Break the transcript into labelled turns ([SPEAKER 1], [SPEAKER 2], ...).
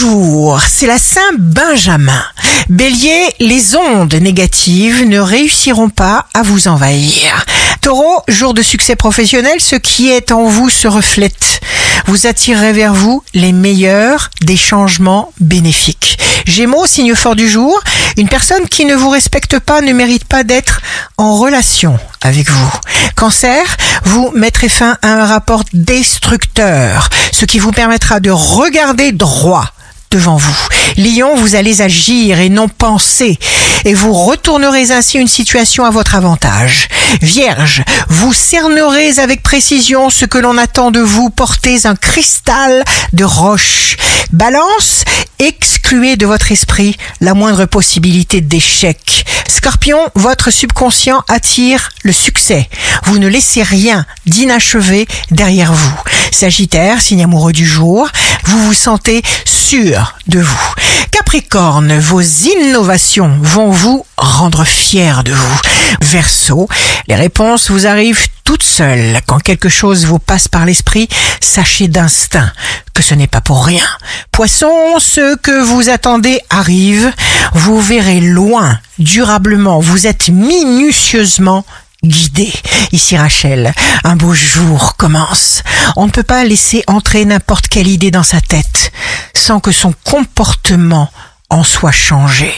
[SPEAKER 1] Bonjour, c'est la Saint-Benjamin. Bélier, les ondes négatives ne réussiront pas à vous envahir. Taureau, jour de succès professionnel, ce qui est en vous se reflète. Vous attirerez vers vous les meilleurs des changements bénéfiques. Gémeaux, signe fort du jour, une personne qui ne vous respecte pas ne mérite pas d'être en relation avec vous. Cancer, vous mettrez fin à un rapport destructeur, ce qui vous permettra de regarder droit devant vous. Lion, vous allez agir et non penser, et vous retournerez ainsi une situation à votre avantage. Vierge, vous cernerez avec précision ce que l'on attend de vous, portez un cristal de roche. Balance, excluez de votre esprit la moindre possibilité d'échec. Scorpion, votre subconscient attire le succès. Vous ne laissez rien d'inachevé derrière vous. Sagittaire, signe amoureux du jour, vous vous sentez sûr de vous. Capricorne, vos innovations vont vous rendre fier de vous. Verseau, les réponses vous arrivent toutes seules. Quand quelque chose vous passe par l'esprit, sachez d'instinct que ce n'est pas pour rien. Poisson, ce que vous attendez arrive. Vous verrez loin, durablement. Vous êtes minutieusement guidé. Ici Rachel, un beau jour commence. On ne peut pas laisser entrer n'importe quelle idée dans sa tête sans que son comportement en soit changé.